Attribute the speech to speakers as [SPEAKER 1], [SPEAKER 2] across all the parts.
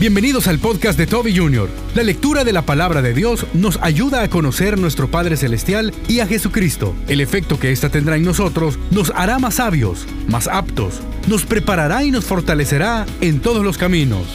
[SPEAKER 1] Bienvenidos al podcast de Toby Jr. La lectura de la palabra de Dios nos ayuda a conocer nuestro Padre Celestial y a Jesucristo. El efecto que ésta tendrá en nosotros nos hará más sabios, más aptos, nos preparará y nos fortalecerá en todos los caminos.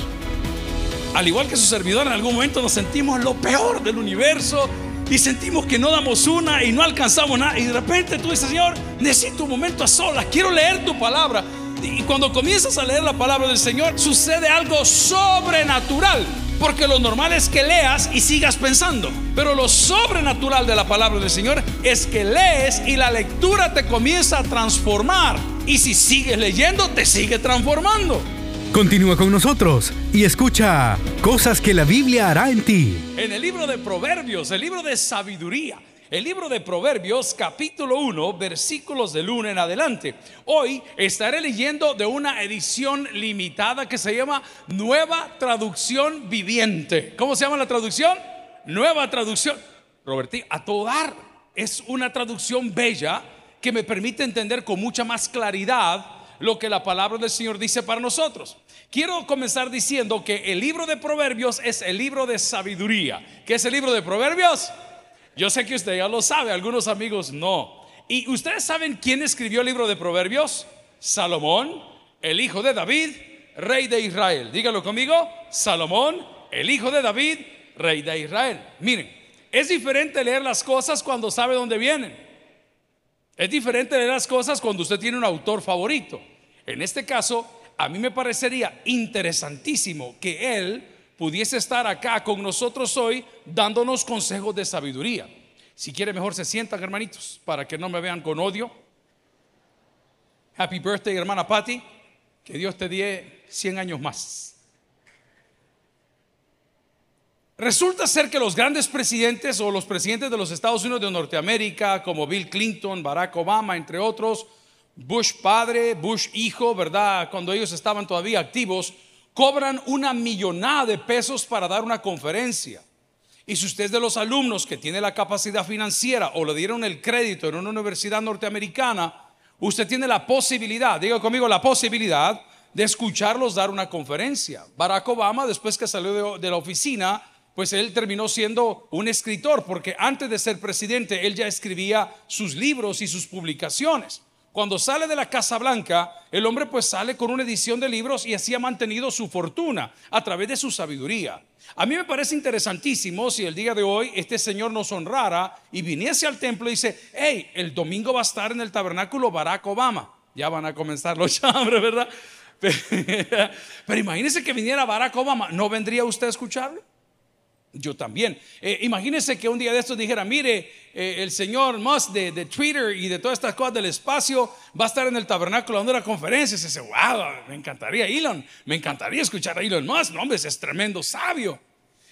[SPEAKER 2] Al igual que su servidor, en algún momento nos sentimos lo peor del universo y sentimos que no damos una y no alcanzamos nada. Y de repente tú dices, Señor, necesito un momento a solas, quiero leer tu palabra. Y cuando comienzas a leer la palabra del Señor, sucede algo sobrenatural. Porque lo normal es que leas y sigas pensando. Pero lo sobrenatural de la palabra del Señor es que lees y la lectura te comienza a transformar. Y si sigues leyendo, te sigue transformando.
[SPEAKER 1] Continúa con nosotros y escucha cosas que la Biblia hará en ti.
[SPEAKER 2] En el libro de Proverbios, el libro de sabiduría. El libro de Proverbios, capítulo 1, versículos del 1 en adelante. Hoy estaré leyendo de una edición limitada que se llama Nueva Traducción Viviente. ¿Cómo se llama la traducción? Nueva Traducción. Roberti, a todo dar. Es una traducción bella que me permite entender con mucha más claridad lo que la palabra del Señor dice para nosotros. Quiero comenzar diciendo que el libro de Proverbios es el libro de sabiduría. ¿Qué es el libro de Proverbios? Yo sé que usted ya lo sabe, algunos amigos no. ¿Y ustedes saben quién escribió el libro de Proverbios? Salomón, el hijo de David, rey de Israel. Dígalo conmigo, Salomón, el hijo de David, rey de Israel. Miren, es diferente leer las cosas cuando sabe dónde vienen. Es diferente leer las cosas cuando usted tiene un autor favorito. En este caso, a mí me parecería interesantísimo que él pudiese estar acá con nosotros hoy dándonos consejos de sabiduría. Si quiere, mejor se sientan, hermanitos, para que no me vean con odio. Happy birthday, hermana Patty. Que Dios te dé 100 años más. Resulta ser que los grandes presidentes o los presidentes de los Estados Unidos de Norteamérica, como Bill Clinton, Barack Obama, entre otros, Bush padre, Bush hijo, ¿verdad? Cuando ellos estaban todavía activos, cobran una millonada de pesos para dar una conferencia. Y si usted es de los alumnos que tiene la capacidad financiera o le dieron el crédito en una universidad norteamericana, usted tiene la posibilidad, diga conmigo la posibilidad de escucharlos dar una conferencia. Barack Obama, después que salió de, de la oficina, pues él terminó siendo un escritor, porque antes de ser presidente, él ya escribía sus libros y sus publicaciones. Cuando sale de la Casa Blanca, el hombre pues sale con una edición de libros y así ha mantenido su fortuna a través de su sabiduría. A mí me parece interesantísimo si el día de hoy este señor nos honrara y viniese al templo y dice, hey, el domingo va a estar en el tabernáculo Barack Obama. Ya van a comenzar los chambres, ¿verdad? Pero imagínese que viniera Barack Obama, ¿no vendría usted a escucharlo? Yo también. Eh, imagínense que un día de estos dijera, mire, eh, el señor Musk de, Twitter y de todas estas cosas del espacio va a estar en el tabernáculo dando una conferencia. Y se dice, wow, me encantaría Elon, me encantaría escuchar a Elon Musk. No, hombre, es tremendo sabio.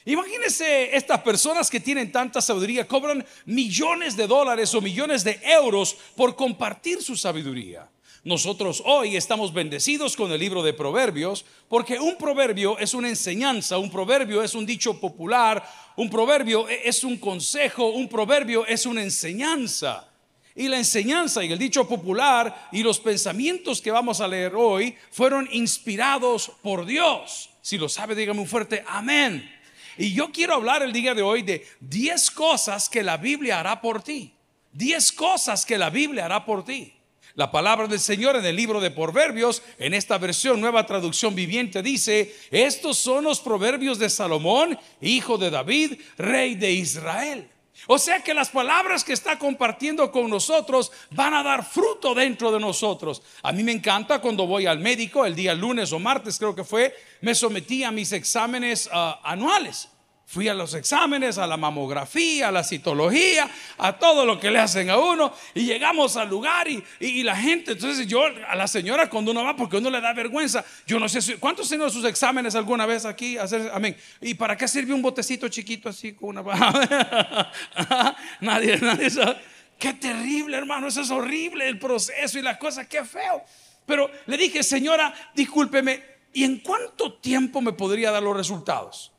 [SPEAKER 2] Imagínense estas personas que tienen tanta sabiduría, cobran millones de dólares o millones de euros por compartir su sabiduría. Nosotros hoy estamos bendecidos con el libro de Proverbios porque un proverbio es una enseñanza, un proverbio es un dicho popular, un proverbio e-, es un consejo, un proverbio es una enseñanza. Y la enseñanza y el dicho popular y los pensamientos que vamos a leer hoy fueron inspirados por Dios. Si lo sabe, dígame un fuerte amén. Y yo quiero hablar el día de hoy de 10 cosas que la Biblia hará por ti. 10 cosas que la Biblia hará por ti. La palabra del Señor en el libro de Proverbios, en esta versión nueva traducción viviente, dice, estos son los proverbios de Salomón, hijo de David, rey de Israel. O sea que las palabras que está compartiendo con nosotros van a dar fruto dentro de nosotros. A mí me encanta cuando voy al médico, el día lunes o martes creo que fue, me sometí a mis exámenes ah, anuales. Fui a los exámenes, a la mamografía, a la citología, a todo lo que le hacen a uno. Y llegamos al lugar y, la gente, entonces yo, a la señora cuando uno va, porque uno le da vergüenza, yo no sé, si, ¿cuántos tienen sus exámenes alguna vez aquí? Hacer, amén. ¿Y para qué sirve un botecito chiquito así con una... nadie, nadie sabe. Qué terrible, hermano, eso es horrible, el proceso y las cosas, qué feo. Pero le dije, señora, discúlpeme, ¿y en cuánto tiempo me podría dar los resultados?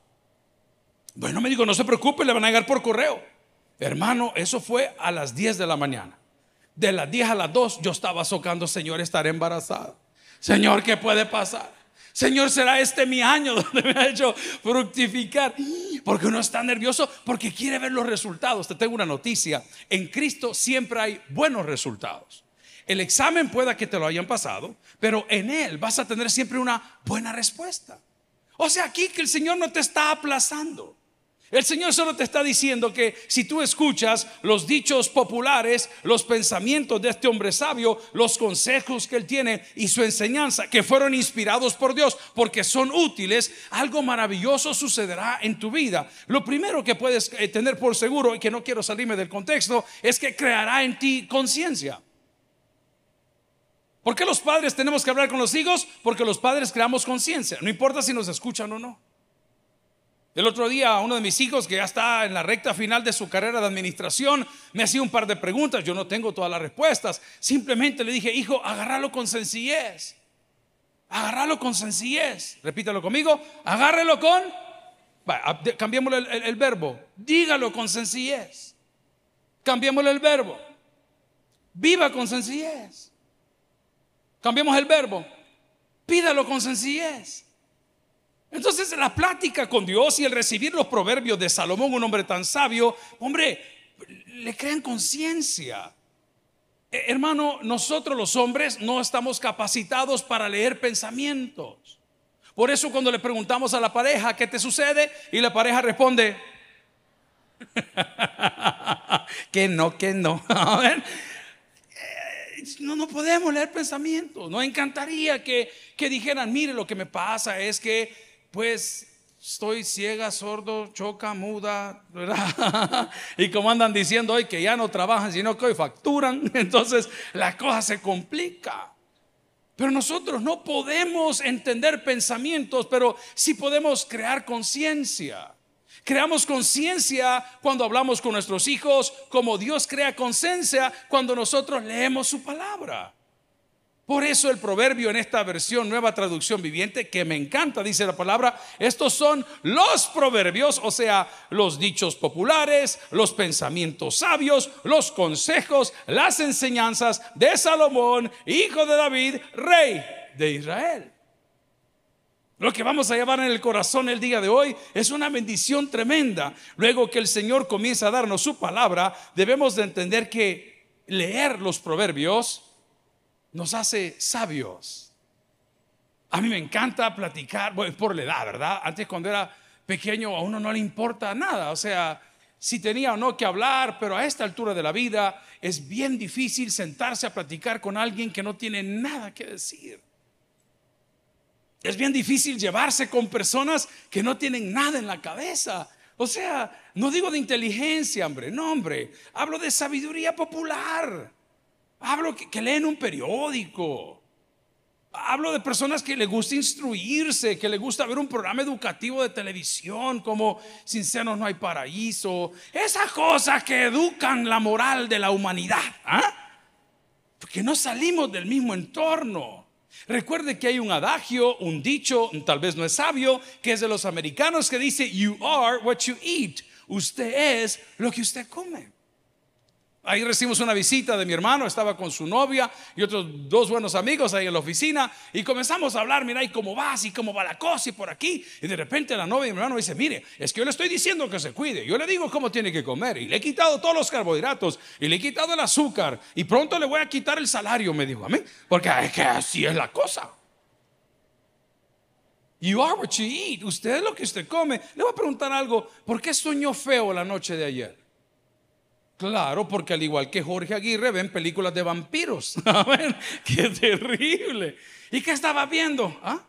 [SPEAKER 2] Bueno, me dijo, no se preocupe, le van a llegar por correo. Hermano, eso fue a las 10 de la mañana. De las 10 a las 2 yo estaba socando, Señor, estaré embarazada. Señor, ¿qué puede pasar? Señor, será este mi año donde me ha hecho fructificar. Porque uno está nervioso porque quiere ver los resultados. Te tengo una noticia. En Cristo siempre hay buenos resultados. El examen pueda que te lo hayan pasado, pero en Él vas a tener siempre una buena respuesta. O sea, aquí que el Señor no te está aplazando. El Señor solo te está diciendo que si tú escuchas los dichos populares, los pensamientos de este hombre sabio, los consejos que él tiene y su enseñanza, que fueron inspirados por Dios, porque son útiles, algo maravilloso sucederá en tu vida. Lo primero que puedes eh, tener por seguro, y que no quiero salirme del contexto, es que creará en ti conciencia. ¿Por qué los padres tenemos que hablar con los hijos? Porque los padres creamos conciencia, no importa si nos escuchan o no. El otro día uno de mis hijos que ya está en la recta final de su carrera de administración me hacía un par de preguntas, yo no tengo todas las respuestas, simplemente le dije, hijo, agárralo con sencillez, agárralo con sencillez, repítalo conmigo, agárrelo con, cambiémosle el, el verbo, dígalo con sencillez, cambiémosle el verbo, viva con sencillez, cambiemos el verbo, pídalo con sencillez. Entonces la plática con Dios y el recibir los proverbios de Salomón, un hombre tan sabio, hombre, le crean conciencia. Eh, hermano, nosotros los hombres no estamos capacitados para leer pensamientos. Por eso cuando le preguntamos a la pareja, ¿qué te sucede? Y la pareja responde, que no, que no. Eh, no, no podemos leer pensamientos. Nos encantaría que, que dijeran, mire, lo que me pasa es que pues estoy ciega, sordo, choca, muda, ¿verdad? y como andan diciendo hoy que ya no trabajan, sino que hoy facturan, entonces la cosa se complica. Pero nosotros no podemos entender pensamientos, pero sí podemos crear conciencia. Creamos conciencia cuando hablamos con nuestros hijos, como Dios crea conciencia cuando nosotros leemos su palabra. Por eso el proverbio en esta versión, nueva traducción viviente, que me encanta, dice la palabra, estos son los proverbios, o sea, los dichos populares, los pensamientos sabios, los consejos, las enseñanzas de Salomón, hijo de David, rey de Israel. Lo que vamos a llevar en el corazón el día de hoy es una bendición tremenda. Luego que el Señor comienza a darnos su palabra, debemos de entender que leer los proverbios nos hace sabios. A mí me encanta platicar, bueno, por la edad, ¿verdad? Antes cuando era pequeño a uno no le importa nada, o sea, si tenía o no que hablar, pero a esta altura de la vida es bien difícil sentarse a platicar con alguien que no tiene nada que decir. Es bien difícil llevarse con personas que no tienen nada en la cabeza. O sea, no digo de inteligencia, hombre, no, hombre, hablo de sabiduría popular. Hablo que, leen un periódico. Hablo de personas que le gusta instruirse, que le gusta ver un programa educativo de televisión como Sin senos no hay paraíso. Esas cosas que educan la moral de la humanidad. ¿ah? Porque no salimos del mismo entorno. Recuerde que hay un adagio, un dicho, tal vez no es sabio, que es de los americanos que dice, You are what you eat. Usted es lo que usted come. Ahí recibimos una visita de mi hermano, estaba con su novia y otros dos buenos amigos ahí en la oficina y comenzamos a hablar, mira, ¿y cómo vas? ¿Y cómo va la cosa? Y por aquí. Y de repente la novia de mi hermano dice, mire, es que yo le estoy diciendo que se cuide, yo le digo cómo tiene que comer y le he quitado todos los carbohidratos y le he quitado el azúcar y pronto le voy a quitar el salario, me dijo a mí, porque es que así es la cosa. You are what you eat. Usted es lo que usted come. Le voy a preguntar algo. ¿Por qué soñó feo la noche de ayer? Claro, porque al igual que Jorge Aguirre ven películas de vampiros. Qué terrible. ¿Y qué estaba viendo? ¿Ah?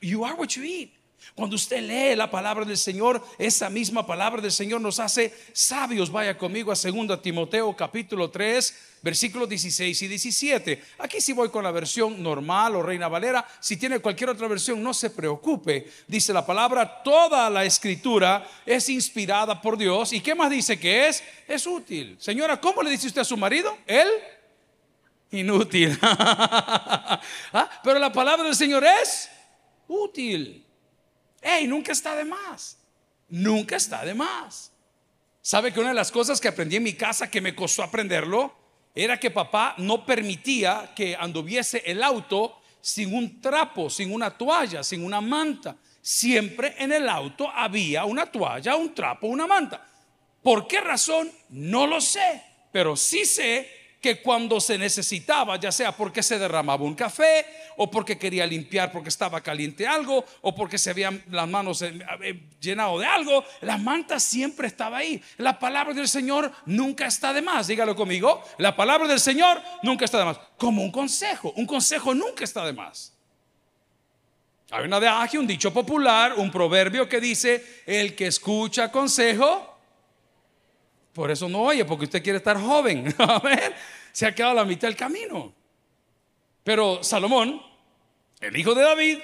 [SPEAKER 2] You are what you eat. Cuando usted lee la palabra del Señor, esa misma palabra del Señor nos hace sabios. Vaya conmigo a 2 Timoteo capítulo 3, versículos 16 y 17. Aquí sí voy con la versión normal o Reina Valera. Si tiene cualquier otra versión, no se preocupe. Dice la palabra, toda la escritura es inspirada por Dios. ¿Y qué más dice que es? Es útil. Señora, ¿cómo le dice usted a su marido? Él inútil. ¿Ah? Pero la palabra del Señor es útil. Hey, nunca está de más. Nunca está de más. ¿Sabe que una de las cosas que aprendí en mi casa que me costó aprenderlo era que papá no permitía que anduviese el auto sin un trapo, sin una toalla, sin una manta. Siempre en el auto había una toalla, un trapo, una manta. ¿Por qué razón? No lo sé, pero sí sé que cuando se necesitaba, ya sea porque se derramaba un café o porque quería limpiar porque estaba caliente algo o porque se habían las manos eh, eh, llenado de algo, la manta siempre estaba ahí. La palabra del Señor nunca está de más. Dígalo conmigo. La palabra del Señor nunca está de más. Como un consejo. Un consejo nunca está de más. Hay una de un dicho popular, un proverbio que dice, el que escucha consejo, por eso no oye, porque usted quiere estar joven. Se ha quedado a la mitad del camino. Pero Salomón, el hijo de David,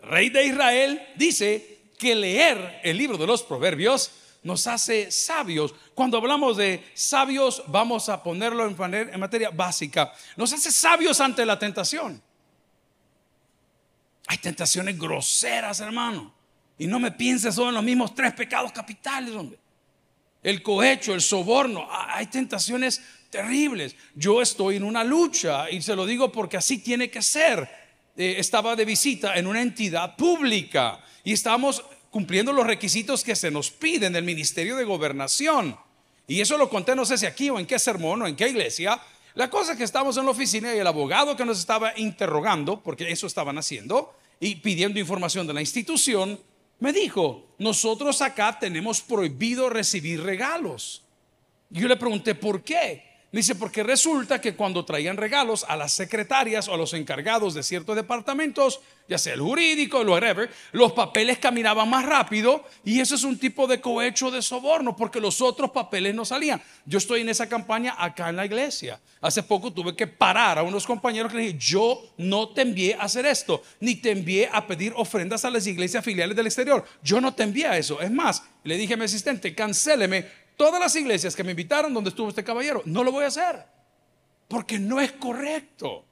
[SPEAKER 2] rey de Israel, dice que leer el libro de los proverbios nos hace sabios. Cuando hablamos de sabios, vamos a ponerlo en, materia básica. Nos hace sabios ante la tentación. Hay tentaciones groseras, hermano. Y no me pienses solo en los mismos tres pecados capitales, el cohecho, el soborno. Hay tentaciones terribles. Yo estoy en una lucha y se lo digo porque así tiene que ser. Eh, estaba de visita en una entidad pública y estamos cumpliendo los requisitos que se nos piden del Ministerio de Gobernación. Y eso lo conté, no sé si aquí o en qué sermón o en qué iglesia. La cosa es que estamos en la oficina y el abogado que nos estaba interrogando, porque eso estaban haciendo, y pidiendo información de la institución, me dijo, nosotros acá tenemos prohibido recibir regalos. Yo le pregunté, ¿por qué? Dice, porque resulta que cuando traían regalos a las secretarias o a los encargados de ciertos departamentos, ya sea el jurídico, el whatever, los papeles caminaban más rápido y eso es un tipo de cohecho de soborno porque los otros papeles no salían. Yo estoy en esa campaña acá en la iglesia. Hace poco tuve que parar a unos compañeros que dije, yo no te envié a hacer esto, ni te envié a pedir ofrendas a las iglesias filiales del exterior. Yo no te envié a eso. Es más, le dije a mi asistente, cancéleme todas las iglesias que me invitaron donde estuvo este caballero. No lo voy a hacer. Porque no es correcto.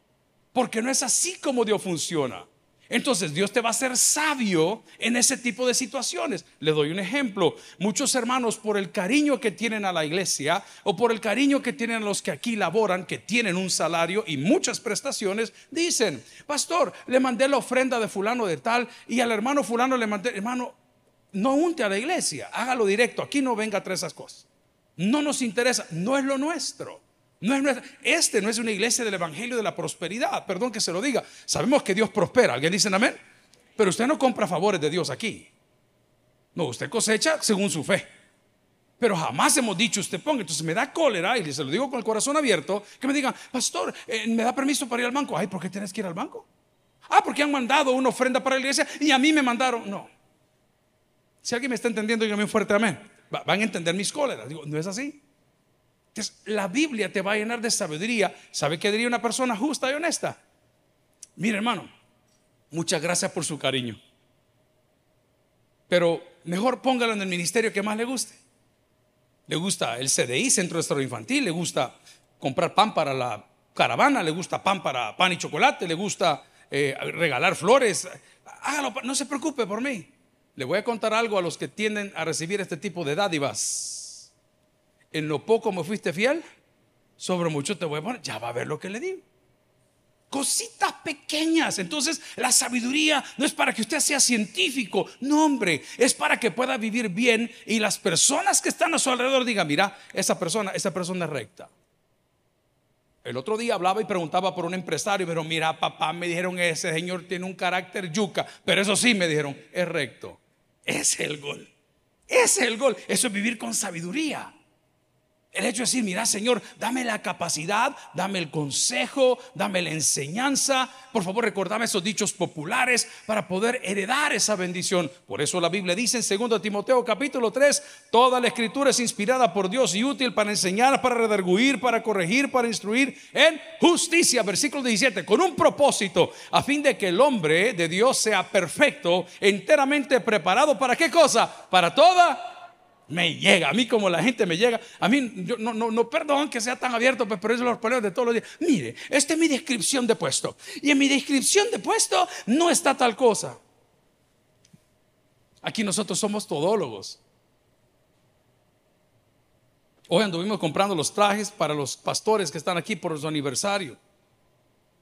[SPEAKER 2] Porque no es así como Dios funciona. Entonces Dios te va a hacer sabio en ese tipo de situaciones. Le doy un ejemplo. Muchos hermanos por el cariño que tienen a la iglesia o por el cariño que tienen a los que aquí laboran, que tienen un salario y muchas prestaciones, dicen, pastor, le mandé la ofrenda de fulano de tal y al hermano fulano le mandé, hermano, no unte a la iglesia, hágalo directo. Aquí no venga a traer esas cosas. No nos interesa, no es lo nuestro. No es Este no es una iglesia del evangelio de la prosperidad. Perdón que se lo diga. Sabemos que Dios prospera. ¿Alguien dice amén? Pero usted no compra favores de Dios aquí. No, usted cosecha según su fe. Pero jamás hemos dicho usted ponga. Entonces me da cólera y se lo digo con el corazón abierto. Que me digan, pastor, eh, ¿me da permiso para ir al banco? Ay, ¿por qué tienes que ir al banco? Ah, porque han mandado una ofrenda para la iglesia y a mí me mandaron. No. Si alguien me está entendiendo, dígame un fuerte amén. Van a entender mis cóleras. Digo, no es así. Entonces, la Biblia te va a llenar de sabiduría. ¿Sabe qué diría una persona justa y honesta? Mire, hermano, muchas gracias por su cariño. Pero mejor póngalo en el ministerio que más le guste. Le gusta el CDI, Centro de Estado Infantil, le gusta comprar pan para la caravana, le gusta pan para pan y chocolate, le gusta eh, regalar flores. Hágalo, no se preocupe por mí. Le voy a contar algo a los que tienden a recibir este tipo de dádivas. En lo poco me fuiste fiel, sobre mucho te voy a poner. Ya va a ver lo que le digo. Cositas pequeñas. Entonces, la sabiduría no es para que usted sea científico. No, hombre, es para que pueda vivir bien y las personas que están a su alrededor digan, mira, esa persona, esa persona es recta. El otro día hablaba y preguntaba por un empresario, pero mira, papá, me dijeron, ese señor tiene un carácter yuca, pero eso sí me dijeron, es recto. Es el gol. Es el gol. Eso es vivir con sabiduría. El hecho de decir, mira Señor, dame la capacidad, dame el consejo, dame la enseñanza. Por favor, recordame esos dichos populares para poder heredar esa bendición. Por eso la Biblia dice en 2 Timoteo capítulo 3, toda la escritura es inspirada por Dios y útil para enseñar, para redarguir, para corregir, para instruir en justicia. Versículo 17, con un propósito, a fin de que el hombre de Dios sea perfecto, enteramente preparado para qué cosa? Para toda me llega, a mí como la gente me llega, a mí yo, no, no, no, perdón que sea tan abierto, pues, pero eso los problemas de todos los días. Mire, esta es mi descripción de puesto. Y en mi descripción de puesto no está tal cosa. Aquí nosotros somos todólogos. Hoy anduvimos comprando los trajes para los pastores que están aquí por su aniversario.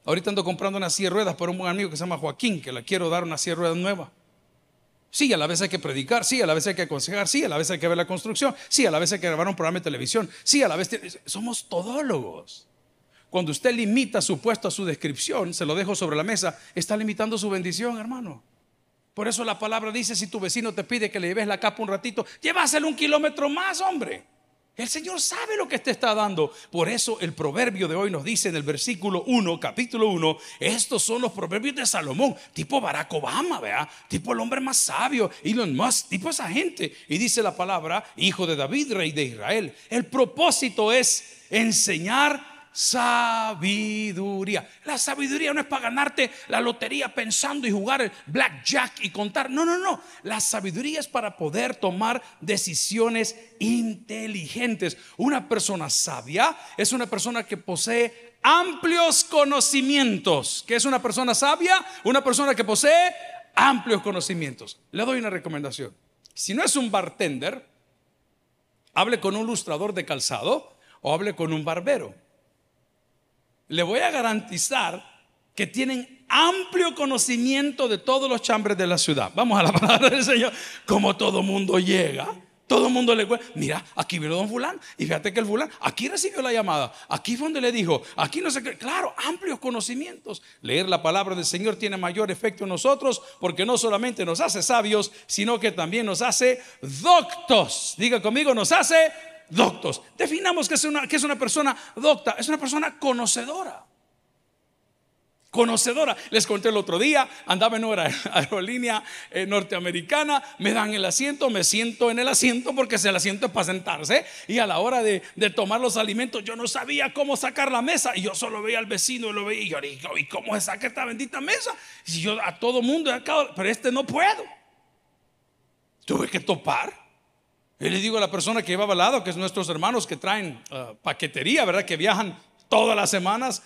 [SPEAKER 2] Ahorita ando comprando una silla ruedas para un buen amigo que se llama Joaquín, que le quiero dar una silla ruedas nueva. Sí, a la vez hay que predicar, sí, a la vez hay que aconsejar, sí, a la vez hay que ver la construcción, sí, a la vez hay que grabar un programa de televisión, sí, a la vez somos todólogos. Cuando usted limita su puesto a su descripción, se lo dejo sobre la mesa, está limitando su bendición, hermano. Por eso la palabra dice, si tu vecino te pide que le lleves la capa un ratito, llévaselo un kilómetro más, hombre. El Señor sabe lo que te está dando. Por eso el proverbio de hoy nos dice en el versículo 1, capítulo 1, estos son los proverbios de Salomón, tipo Barack Obama, vea, tipo el hombre más sabio, Elon Musk, tipo esa gente. Y dice la palabra, hijo de David, rey de Israel. El propósito es enseñar sabiduría. La sabiduría no es para ganarte la lotería pensando y jugar el blackjack y contar. No, no, no. La sabiduría es para poder tomar decisiones inteligentes. Una persona sabia es una persona que posee amplios conocimientos. ¿Qué es una persona sabia? Una persona que posee amplios conocimientos. Le doy una recomendación. Si no es un bartender, hable con un ilustrador de calzado o hable con un barbero le voy a garantizar que tienen amplio conocimiento de todos los chambres de la ciudad. Vamos a la palabra del Señor. Como todo mundo llega, todo mundo le cuenta. Mira, aquí vino don fulano. Y fíjate que el fulano, aquí recibió la llamada. Aquí fue donde le dijo. Aquí no sé qué. Claro, amplios conocimientos. Leer la palabra del Señor tiene mayor efecto en nosotros porque no solamente nos hace sabios, sino que también nos hace doctos. Diga conmigo, nos hace doctos. Definamos que es una, que es una persona docta, es una persona conocedora. Conocedora. Les conté el otro día, andaba en una aerolínea eh, norteamericana, me dan el asiento, me siento en el asiento porque el asiento es para sentarse. Y a la hora de, tomar los alimentos, yo no sabía cómo sacar la mesa. Y yo solo veía al vecino y lo veía. Y yo digo, ¿y cómo se saca esta bendita mesa? Y yo a todo mundo, pero este no puedo. Tuve que topar. Y le digo a la persona que llevaba al lado, que es nuestros hermanos que traen uh, paquetería, ¿verdad? Que viajan todas las semanas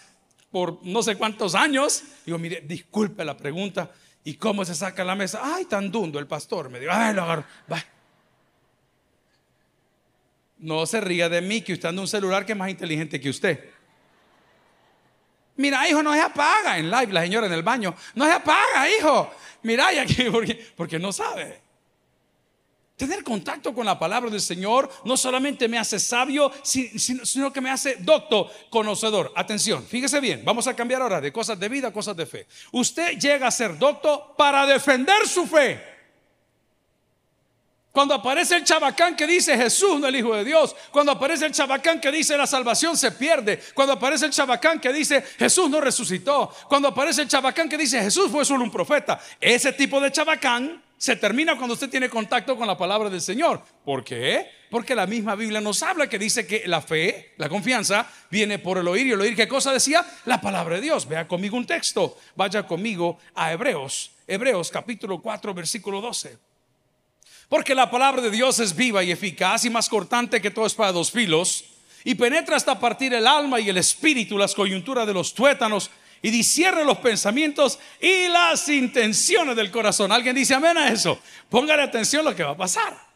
[SPEAKER 2] por no sé cuántos años. Digo, mire, disculpe la pregunta. ¿Y cómo se saca la mesa? Ay, tan dundo el pastor. Me dijo, ay, lo agarro. Va. No se ría de mí que usted anda un celular que es más inteligente que usted. Mira, hijo, no se apaga en live, la señora en el baño. No se apaga, hijo. Mira, y aquí, porque, porque no sabe. Tener contacto con la palabra del Señor no solamente me hace sabio, sino que me hace docto, conocedor. Atención, fíjese bien, vamos a cambiar ahora de cosas de vida a cosas de fe. Usted llega a ser docto para defender su fe. Cuando aparece el chabacán que dice Jesús no el Hijo de Dios, cuando aparece el chabacán que dice la salvación se pierde, cuando aparece el chabacán que dice Jesús no resucitó, cuando aparece el chabacán que dice Jesús fue solo un profeta, ese tipo de chabacán se termina cuando usted tiene contacto con la palabra del Señor. ¿Por qué? Porque la misma Biblia nos habla que dice que la fe, la confianza, viene por el oír y el oír. ¿Qué cosa decía? La palabra de Dios. Vea conmigo un texto. Vaya conmigo a Hebreos. Hebreos capítulo 4 versículo 12. Porque la palabra de Dios es viva y eficaz y más cortante que todo espada de dos filos y penetra hasta partir el alma y el espíritu, las coyunturas de los tuétanos y discierne los pensamientos y las intenciones del corazón. ¿Alguien dice amén a eso? Póngale atención a lo que va a pasar.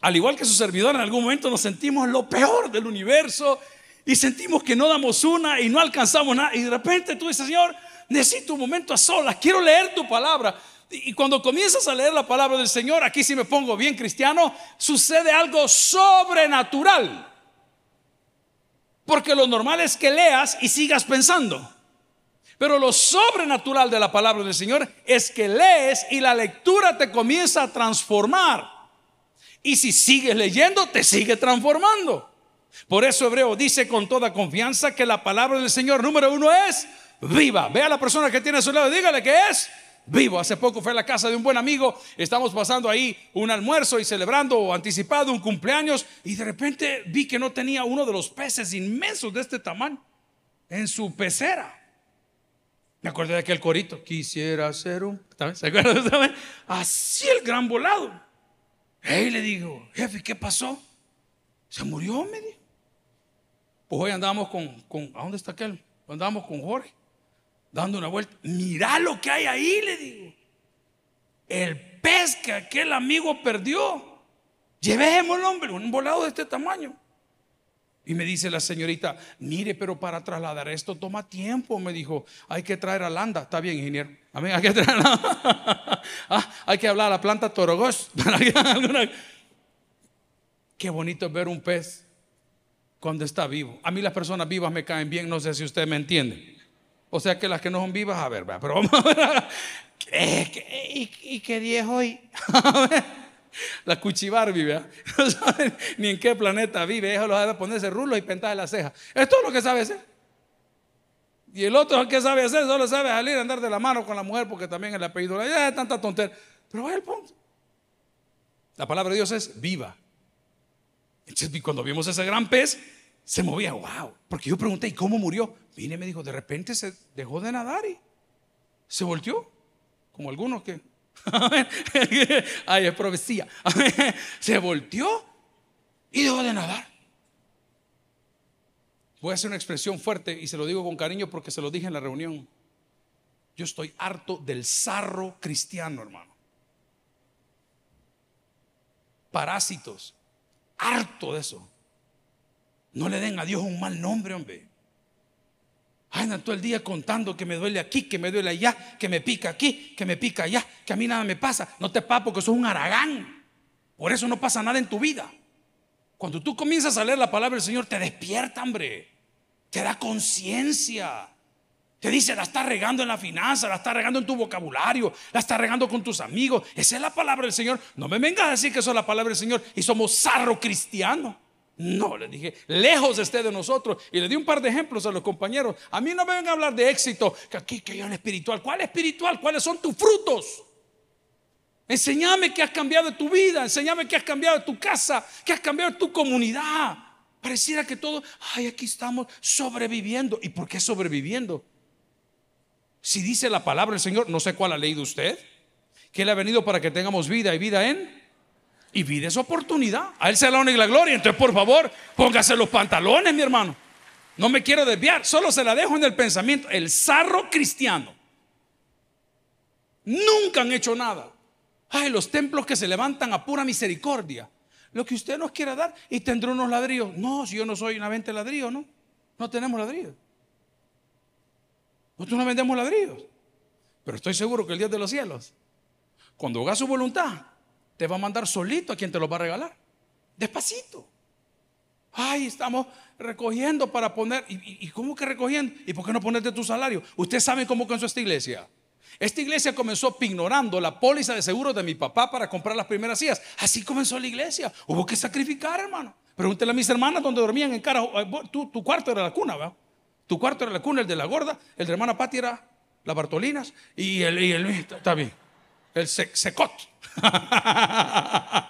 [SPEAKER 2] Al igual que su servidor, en algún momento nos sentimos lo peor del universo y sentimos que no damos una y no alcanzamos nada. Y de repente tú dices, Señor, necesito un momento a solas, quiero leer tu palabra. Y cuando comienzas a leer la palabra del Señor, aquí si me pongo bien cristiano, sucede algo sobrenatural. Porque lo normal es que leas y sigas pensando. Pero lo sobrenatural de la palabra del Señor es que lees y la lectura te comienza a transformar. Y si sigues leyendo, te sigue transformando. Por eso Hebreo dice con toda confianza que la palabra del Señor número uno es viva. Ve a la persona que tiene a su lado, dígale que es vivo. Hace poco fue a la casa de un buen amigo, estamos pasando ahí un almuerzo y celebrando o anticipado un cumpleaños y de repente vi que no tenía uno de los peces inmensos de este tamaño en su pecera. Me acordé de aquel corito, quisiera ser un... ¿Se acuerdan? Así el gran volado. Y le digo, jefe, ¿qué pasó? Se murió, me dijo. Pues hoy andamos con, con ¿a dónde está aquel? Andamos con Jorge dando una vuelta. Mira lo que hay ahí, le digo. El pez que aquel amigo perdió. Llevémoslo, hombre, un volado de este tamaño. Y me dice la señorita, mire, pero para trasladar esto toma tiempo. Me dijo, hay que traer a Landa. Está bien, ingeniero. Amén, hay que traer ah, hay que hablar a la planta Torogos. Qué bonito es ver un pez cuando está vivo. A mí las personas vivas me caen bien, no sé si usted me entiende. O sea que las que no son vivas, a ver, pero vamos a ver. ¿Y, y qué día hoy? La cuchibar vive, no saben ni en qué planeta vive. Eso lo sabe ponerse rulos y pintar en la ceja. Es todo lo que sabe hacer. Y el otro que sabe hacer, solo sabe salir a andar de la mano con la mujer porque también el apellido ya es tanta tontería. Pero el punto. La palabra de Dios es viva. Entonces, cuando vimos ese gran pez, se movía, wow. Porque yo pregunté, ¿y cómo murió? Y me dijo, de repente se dejó de nadar y se volteó. Como algunos que Ay, es profecía. Se volteó y dejó de nadar. Voy a hacer una expresión fuerte y se lo digo con cariño porque se lo dije en la reunión. Yo estoy harto del zarro cristiano, hermano. Parásitos. Harto de eso. No le den a Dios un mal nombre, hombre. Andan todo el día contando que me duele aquí, que me duele allá, que me pica aquí, que me pica allá, que a mí nada me pasa. No te pasa porque sos un aragán. Por eso no pasa nada en tu vida. Cuando tú comienzas a leer la palabra del Señor, te despierta, hombre. Te da conciencia. Te dice, la estás regando en la finanza, la estás regando en tu vocabulario, la estás regando con tus amigos. Esa es la palabra del Señor. No me vengas a decir que eso es la palabra del Señor y somos zarro cristiano. No, le dije, lejos esté de nosotros. Y le di un par de ejemplos a los compañeros. A mí no me vengan a hablar de éxito, que aquí que yo en espiritual. ¿Cuál espiritual? ¿Cuáles son tus frutos? Enséñame que has cambiado tu vida, enséñame que has cambiado tu casa, que has cambiado tu comunidad. Pareciera que todo, ay, aquí estamos sobreviviendo. ¿Y por qué sobreviviendo? Si dice la palabra del Señor, no sé cuál ha leído usted, que Él ha venido para que tengamos vida y vida en y vida esa oportunidad. A Él se la honra y la gloria. Entonces, por favor, póngase los pantalones, mi hermano. No me quiero desviar, solo se la dejo en el pensamiento. El zarro cristiano. Nunca han hecho nada. Ay, los templos que se levantan a pura misericordia. Lo que usted nos quiera dar y tendrá unos ladrillos. No, si yo no soy una venta de no. No tenemos ladrillos. Nosotros no vendemos ladrillos. Pero estoy seguro que el Dios de los cielos, cuando haga su voluntad, te va a mandar solito a quien te lo va a regalar. Despacito. Ay, estamos recogiendo para poner. ¿Y, cómo que recogiendo? ¿Y por qué no ponerte tu salario? Usted sabe cómo comenzó esta iglesia. Esta iglesia comenzó ignorando la póliza de seguro de mi papá para comprar las primeras sillas. Así comenzó la iglesia. Hubo que sacrificar, hermano. Pregúntele a mis hermanas donde dormían en cara. Tu, tu cuarto era la cuna, ¿verdad? Tu cuarto era la cuna, el de la gorda. El de hermana Pati era las Bartolinas. Y el, y el está bien. El secot. ¿Ah?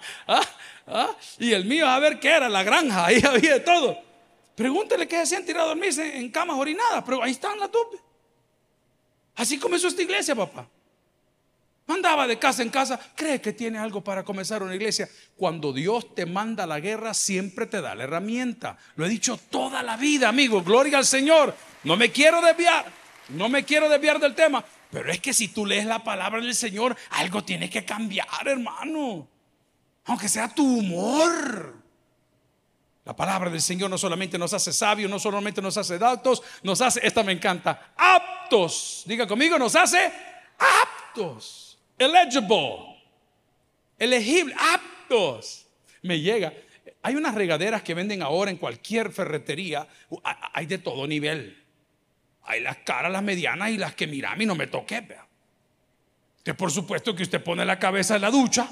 [SPEAKER 2] ¿Ah? Y el mío, a ver qué era, la granja, ahí había de todo. Pregúntele qué hacían tirado a dormirse en camas orinadas, pero ahí están las dos. Así comenzó esta iglesia, papá. Andaba de casa en casa, cree que tiene algo para comenzar una iglesia. Cuando Dios te manda la guerra, siempre te da la herramienta. Lo he dicho toda la vida, amigo. Gloria al Señor. No me quiero desviar, no me quiero desviar del tema. Pero es que si tú lees la palabra del Señor, algo tiene que cambiar, hermano. Aunque sea tu humor. La palabra del Señor no solamente nos hace sabios, no solamente nos hace datos, nos hace, esta me encanta, aptos. Diga conmigo, nos hace aptos. Eligible. Elegible, aptos. Me llega. Hay unas regaderas que venden ahora en cualquier ferretería. Hay de todo nivel. Hay las caras, las medianas y las que mira a mí no me toque. Que por supuesto que usted pone la cabeza en la ducha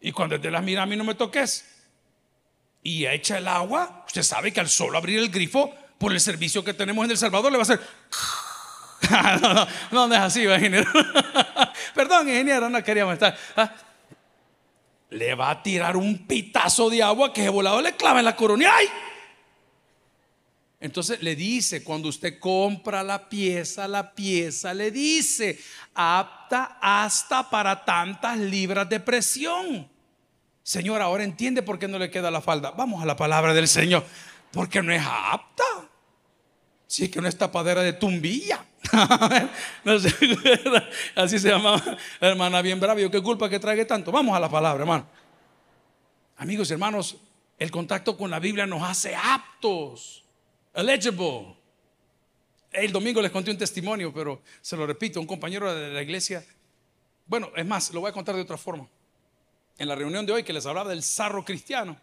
[SPEAKER 2] y cuando te las mira a mí no me toques y echa el agua, usted sabe que al solo abrir el grifo por el servicio que tenemos en El Salvador le va a hacer... no, no, es así, ingeniero. Perdón, ingeniero, no queríamos estar. ¿ah? Le va a tirar un pitazo de agua que ese volador le clava en la coronilla. ¡Ay! Entonces le dice, cuando usted compra la pieza, la pieza le dice, apta hasta para tantas libras de presión. Señor, ahora entiende por qué no le queda la falda. Vamos a la palabra del Señor. Porque no es apta. Si es que no es tapadera de tumbilla. así se llamaba hermana bien brava. ¿Qué culpa que trague tanto? Vamos a la palabra, hermano. Amigos y hermanos, El contacto con la Biblia nos hace aptos, eligible. El domingo les conté un testimonio, pero se lo repito, un compañero de la iglesia, bueno, es más, lo voy a contar de otra forma. En la reunión de hoy que les hablaba del zarro cristiano,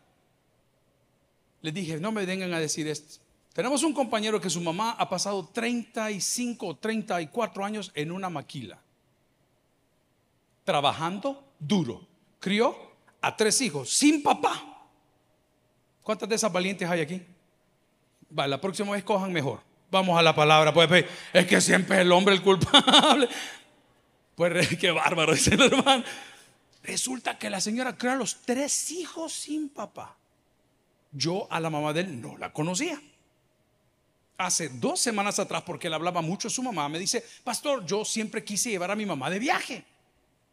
[SPEAKER 2] les dije, no me vengan a decir esto. Tenemos un compañero que su mamá ha pasado 35 o 34 años en una maquila, trabajando duro. Crió a tres hijos sin papá. ¿Cuántas de esas valientes hay aquí? Va, la próxima vez cojan mejor. Vamos a la palabra, pues, pues es que siempre es el hombre el culpable. Pues qué bárbaro, dice el hermano. Resulta que la señora crió a los tres hijos sin papá. Yo a la mamá de él no la conocía hace dos semanas atrás, porque él hablaba mucho de su mamá, me dice, pastor, yo siempre quise llevar a mi mamá de viaje.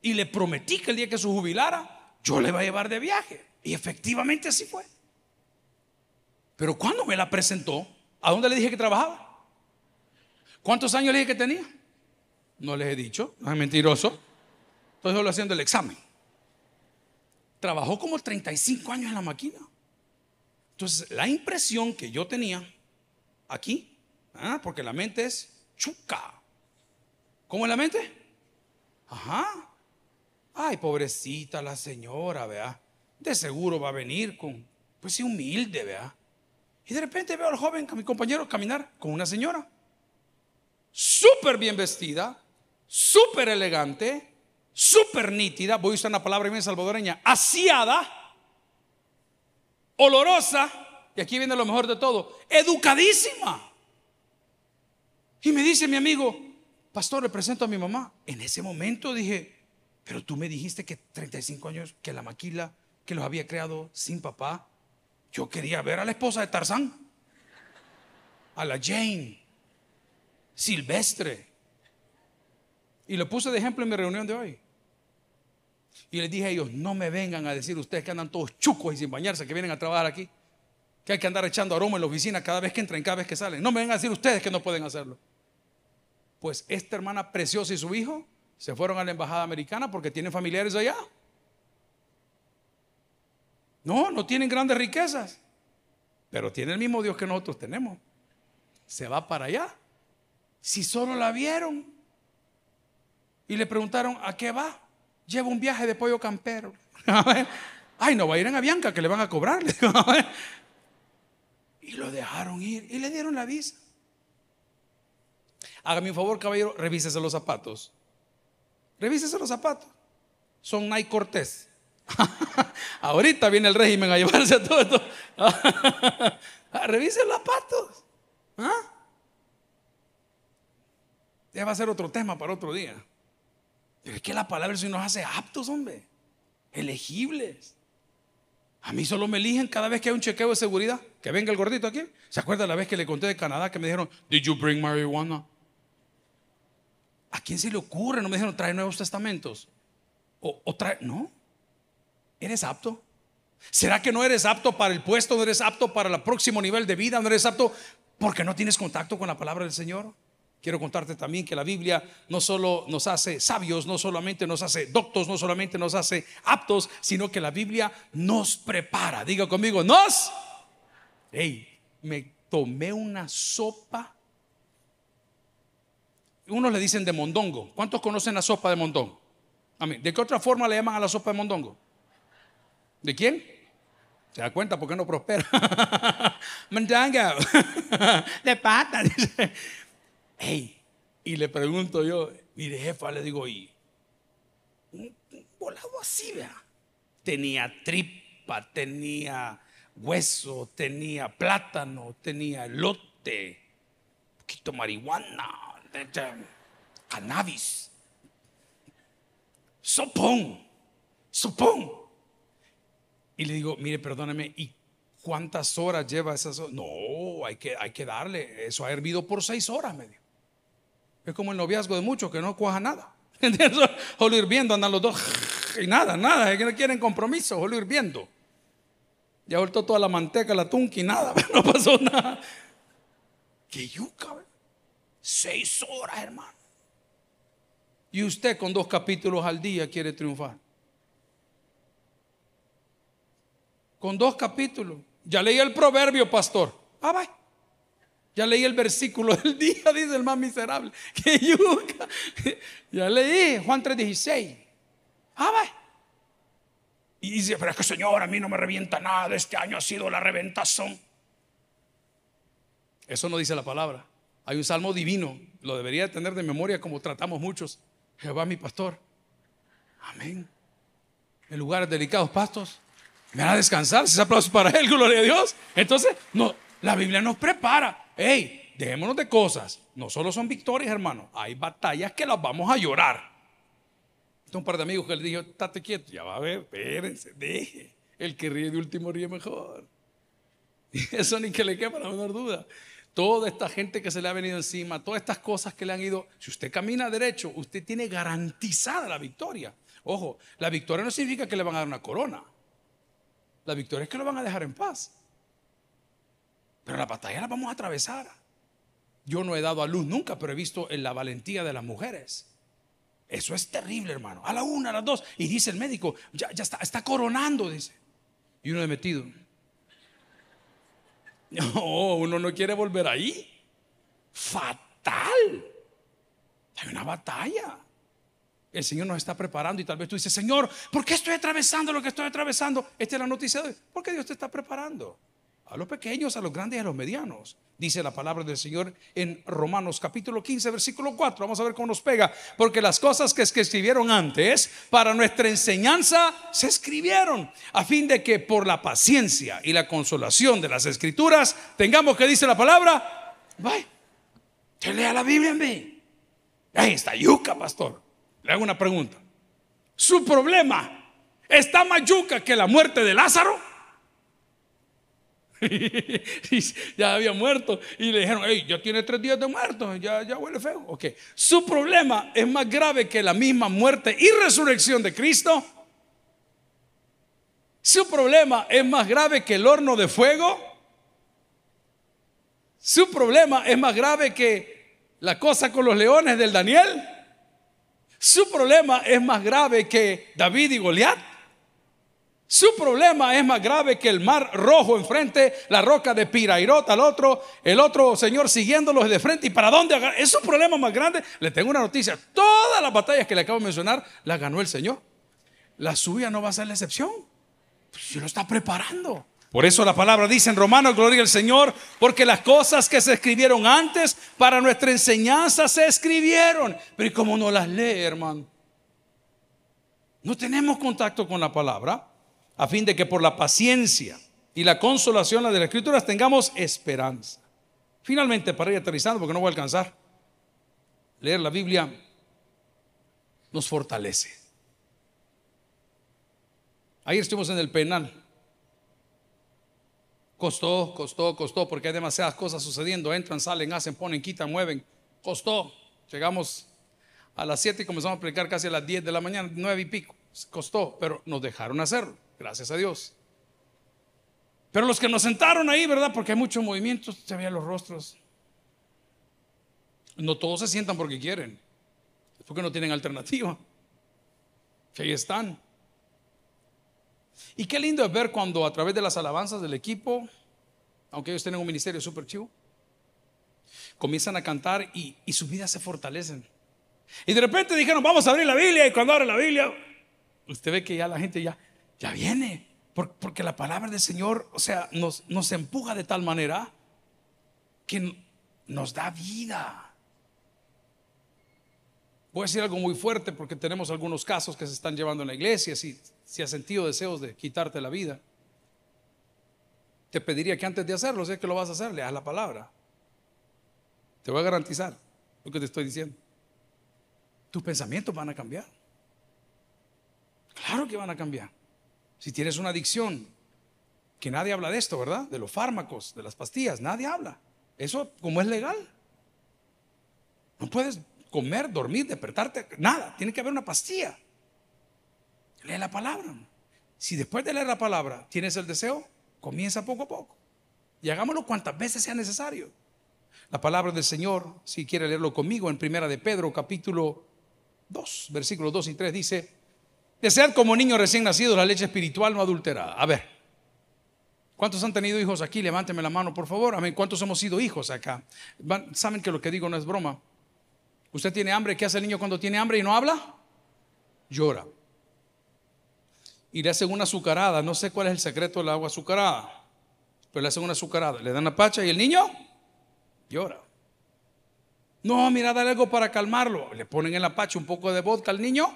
[SPEAKER 2] Y le prometí que el día que se jubilara, yo le iba a llevar de viaje. Y efectivamente así fue. Pero cuando me la presentó, ¿a dónde le dije que trabajaba? ¿Cuántos años le dije que tenía? No les he dicho, no es mentiroso. Estoy solo haciendo el examen. Trabajó como 35 años en la máquina. Entonces, la impresión que yo tenía aquí, ¿ah? porque la mente es chuca. ¿Cómo es la mente? Ajá. Ay, pobrecita la señora, vea. De seguro va a venir con, pues sí, humilde, vea. Y de repente veo al joven, a mi compañero, caminar con una señora. Súper bien vestida, súper elegante, súper nítida. Voy a usar una palabra bien salvadoreña. Asiada, olorosa y aquí viene lo mejor de todo, educadísima. Y me dice mi amigo, pastor, le presento a mi mamá. En ese momento dije, pero tú me dijiste que 35 años, que la maquila, que los había creado sin papá. Yo quería ver a la esposa de Tarzán, a la Jane, Silvestre. Y lo puse de ejemplo en mi reunión de hoy. Y les dije a ellos, no me vengan a decir ustedes que andan todos chucos y sin bañarse, que vienen a trabajar aquí que hay que andar echando aroma en la oficina cada vez que entran, cada vez que salen. No me vengan a decir ustedes que no pueden hacerlo. Pues esta hermana preciosa y su hijo se fueron a la embajada americana porque tienen familiares allá. No, no tienen grandes riquezas, pero tiene el mismo Dios que nosotros tenemos. Se va para allá. Si solo la vieron y le preguntaron, ¿a qué va? Lleva un viaje de pollo campero. Ay, no va a ir en Avianca que le van a cobrar. Y lo dejaron ir y le dieron la visa. Hágame un favor, caballero, revísese los zapatos. Revísese los zapatos. Son Nike Cortés. Ahorita viene el régimen a llevarse a todo esto. Revise los zapatos. ¿Ah? Ya va a ser otro tema para otro día. Pero es que la palabra Señor nos hace aptos, hombre. Elegibles. A mí solo me eligen cada vez que hay un chequeo de seguridad. Que venga el gordito aquí. ¿Se acuerda la vez que le conté de Canadá que me dijeron, Did you bring marijuana? ¿A quién se le ocurre? No me dijeron, trae nuevos testamentos. O, o trae, no. ¿Eres apto? ¿Será que no eres apto para el puesto? ¿No eres apto para el próximo nivel de vida? ¿No eres apto porque no tienes contacto con la palabra del Señor? Quiero contarte también que la Biblia no solo nos hace sabios, no solamente nos hace doctos, no solamente nos hace aptos, sino que la Biblia nos prepara. Diga conmigo, nos. Hey, me tomé una sopa. Unos le dicen de mondongo. ¿Cuántos conocen la sopa de mondongo? ¿De qué otra forma le llaman a la sopa de mondongo? ¿De quién? ¿Se da cuenta por qué no prospera? Mondongo. de pata. Hey, y le pregunto yo, mire jefa, le digo, y un, volado así, vea. Tenía tripa, tenía hueso, tenía plátano, tenía elote, un poquito marihuana, cannabis, sopón, sopón. Y le digo, mire, perdóneme, ¿y cuántas horas lleva esa No, hay que, hay que darle, eso ha hervido por seis horas, me dijo. Es como el noviazgo de muchos que no cuaja nada. Solo hirviendo andan los dos y nada, nada, que no quieren compromiso, solo hirviendo. Ya vuelto toda la manteca, la tunca y nada, no pasó nada. Que yuca, seis horas, hermano. Y usted con dos capítulos al día quiere triunfar. Con dos capítulos. Ya leí el proverbio, pastor. Ah, va. Ya leí el versículo del día, dice el más miserable. Que yuca. Ya leí Juan 3:16. Ah, va. Y dice, pero es que Señor, a mí no me revienta nada. Este año ha sido la reventazón. Eso no dice la palabra. Hay un salmo divino. Lo debería tener de memoria como tratamos muchos. Jehová mi pastor. Amén. En lugares delicados pastos. Me van a descansar. Si es aplauso para él, gloria a Dios. Entonces, no, la Biblia nos prepara. Hey, dejémonos de cosas. No solo son victorias, hermano. Hay batallas que las vamos a llorar. Tengo un par de amigos que le dijo, estate quieto. Ya va a ver, espérense, deje. El que ríe de último ríe mejor. Eso ni que le quepa la menor duda. Toda esta gente que se le ha venido encima, todas estas cosas que le han ido, si usted camina derecho, usted tiene garantizada la victoria. Ojo, la victoria no significa que le van a dar una corona. La victoria es que lo van a dejar en paz. Pero la batalla la vamos a atravesar. Yo no he dado a luz nunca, pero he visto en la valentía de las mujeres. Eso es terrible, hermano. A la una, a las dos. Y dice el médico, ya, está, está coronando, dice. Y uno he metido. No, uno no quiere volver ahí. Fatal. Hay una batalla. El Señor nos está preparando y tal vez tú dices, Señor, ¿por qué estoy atravesando lo que estoy atravesando? Esta es la noticia de hoy. Porque Dios te está preparando. A los pequeños, a los grandes y a los medianos. Dice la palabra del Señor en Romanos capítulo 15, versículo 4. Vamos a ver cómo nos pega. Porque las cosas que, que escribieron antes para nuestra enseñanza se escribieron a fin de que por la paciencia y la consolación de las escrituras tengamos que dice la palabra. Vaya, que lea la Biblia en mí. Ahí está yuca, pastor. Le hago una pregunta. Su problema está más yuca que la muerte de Lázaro. ya había muerto y le dijeron, hey, ya tiene tres días de muerto, ya, ya huele feo. Ok, su problema es más grave que la misma muerte y resurrección de Cristo. Su problema es más grave que el horno de fuego. Su problema es más grave que la cosa con los leones del Daniel. Su problema es más grave que David y Goliat. Su problema es más grave que el mar rojo enfrente, la roca de Pirairot al otro, el otro señor siguiéndolos de frente. ¿Y para dónde? Es un problema más grande. Le tengo una noticia. Todas las batallas que le acabo de mencionar las ganó el Señor. La suya no va a ser la excepción. Se lo está preparando. Por eso la palabra dice en Romanos, gloria al Señor, porque las cosas que se escribieron antes para nuestra enseñanza se escribieron. Pero ¿y cómo no las lee, hermano? No tenemos contacto con la palabra a fin de que por la paciencia y la consolación de las escrituras tengamos esperanza. Finalmente, para ir aterrizando, porque no voy a alcanzar, leer la Biblia nos fortalece. Ayer estuvimos en el penal. Costó, costó, costó, porque hay demasiadas cosas sucediendo. Entran, salen, hacen, ponen, quitan, mueven. Costó. Llegamos a las 7 y comenzamos a predicar casi a las 10 de la mañana, 9 y pico. Costó, pero nos dejaron hacerlo. Gracias a Dios. Pero los que nos sentaron ahí, ¿verdad? Porque hay mucho movimiento, se veían los rostros. No todos se sientan porque quieren, es porque no tienen alternativa. Que ahí están. Y qué lindo es ver cuando a través de las alabanzas del equipo, aunque ellos tienen un ministerio súper chivo, comienzan a cantar y, y sus vidas se fortalecen. Y de repente dijeron, vamos a abrir la Biblia. Y cuando abre la Biblia, usted ve que ya la gente ya, ya viene. Porque la palabra del Señor, o sea, nos, nos empuja de tal manera que nos da vida. Voy a decir algo muy fuerte porque tenemos algunos casos que se están llevando en la iglesia. Si, si has sentido deseos de quitarte la vida, te pediría que antes de hacerlo, sé que lo vas a hacer, leas la palabra. Te voy a garantizar lo que te estoy diciendo. Tus pensamientos van a cambiar. Claro que van a cambiar. Si tienes una adicción, que nadie habla de esto, ¿verdad? De los fármacos, de las pastillas, nadie habla. Eso como es legal. No puedes comer, dormir, despertarte, nada. Tiene que haber una pastilla. Lee la palabra. Si después de leer la palabra tienes el deseo, comienza poco a poco. Y hagámoslo cuantas veces sea necesario. La palabra del Señor, si quiere leerlo conmigo, en Primera de Pedro, capítulo 2, versículos 2 y 3, dice, Desead como niño recién nacido la leche espiritual no adulterada. A ver, ¿Cuántos han tenido hijos aquí? Levánteme la mano, por favor. Amén. ¿Cuántos hemos sido hijos acá? Saben que lo que digo no es broma. ¿Usted tiene hambre? ¿Qué hace el niño cuando tiene hambre y no habla? Llora. Y le hacen una azucarada. No sé cuál es el secreto del agua azucarada. Pero le hacen una azucarada. Le dan la pacha y el niño llora. No, mira, dale algo para calmarlo. Le ponen en la pacha un poco de vodka al niño,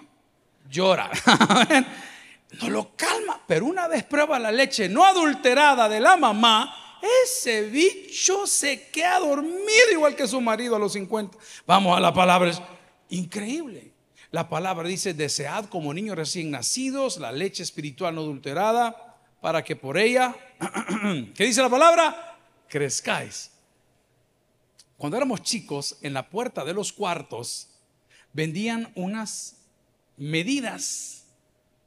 [SPEAKER 2] llora. no lo calma, pero una vez prueba la leche no adulterada de la mamá, ese bicho se queda dormido igual que su marido a los 50. Vamos a la palabra, es increíble. La palabra dice, desead como niños recién nacidos la leche espiritual no adulterada, para que por ella, ¿qué dice la palabra? Crezcáis. Cuando éramos chicos, en la puerta de los cuartos vendían unas medidas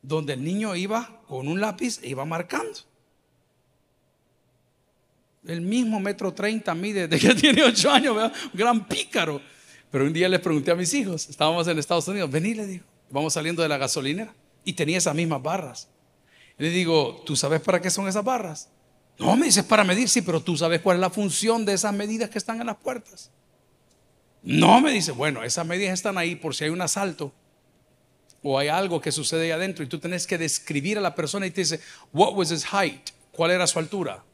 [SPEAKER 2] donde el niño iba con un lápiz e iba marcando. El mismo metro treinta mide desde que tiene ocho años, un gran pícaro. Pero un día les pregunté a mis hijos, estábamos en Estados Unidos, vení, le digo, vamos saliendo de la gasolinera y tenía esas mismas barras. le digo, ¿tú sabes para qué son esas barras? No, me dices para medir, sí, pero tú sabes cuál es la función de esas medidas que están en las puertas. No, me dice, bueno, esas medidas están ahí por si hay un asalto o hay algo que sucede ahí adentro y tú tienes que describir a la persona y te dice, what was his height? ¿Cuál era su altura?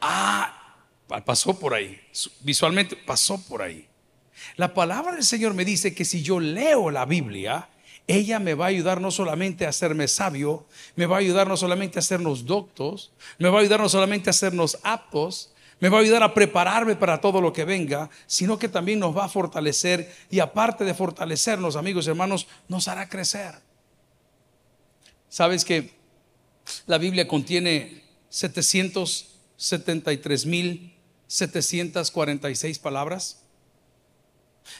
[SPEAKER 2] Ah, pasó por ahí. Visualmente pasó por ahí. La palabra del Señor me dice que si yo leo la Biblia, ella me va a ayudar no solamente a hacerme sabio, me va a ayudar no solamente a hacernos doctos, me va a ayudar no solamente a hacernos aptos, me va a ayudar a prepararme para todo lo que venga, sino que también nos va a fortalecer y aparte de fortalecernos, amigos y hermanos, nos hará crecer. ¿Sabes que la Biblia contiene 773.746 palabras?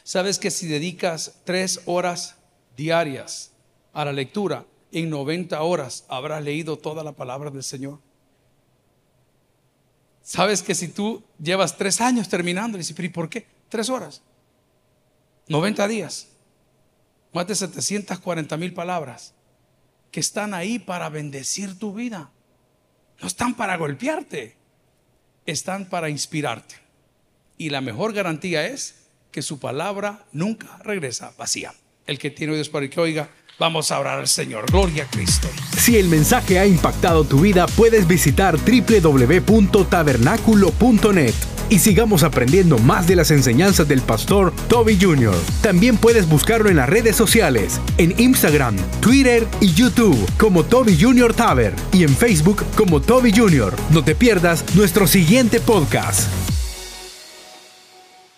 [SPEAKER 2] ¿Sabes que si dedicas tres horas diarias a la lectura, en 90 horas habrás leído toda la palabra del Señor? Sabes que si tú llevas tres años terminando, dices, ¿y por qué? Tres horas, 90 días, más de 740 mil palabras que están ahí para bendecir tu vida. No están para golpearte, están para inspirarte. Y la mejor garantía es que su palabra nunca regresa vacía. El que tiene oídos para el que oiga, vamos a orar al Señor. Gloria a Cristo.
[SPEAKER 1] Si el mensaje ha impactado tu vida, puedes visitar www.tabernaculo.net y sigamos aprendiendo más de las enseñanzas del pastor Toby Jr. También puedes buscarlo en las redes sociales, en Instagram, Twitter y YouTube como Toby Jr. Taber y en Facebook como Toby Jr. No te pierdas nuestro siguiente podcast.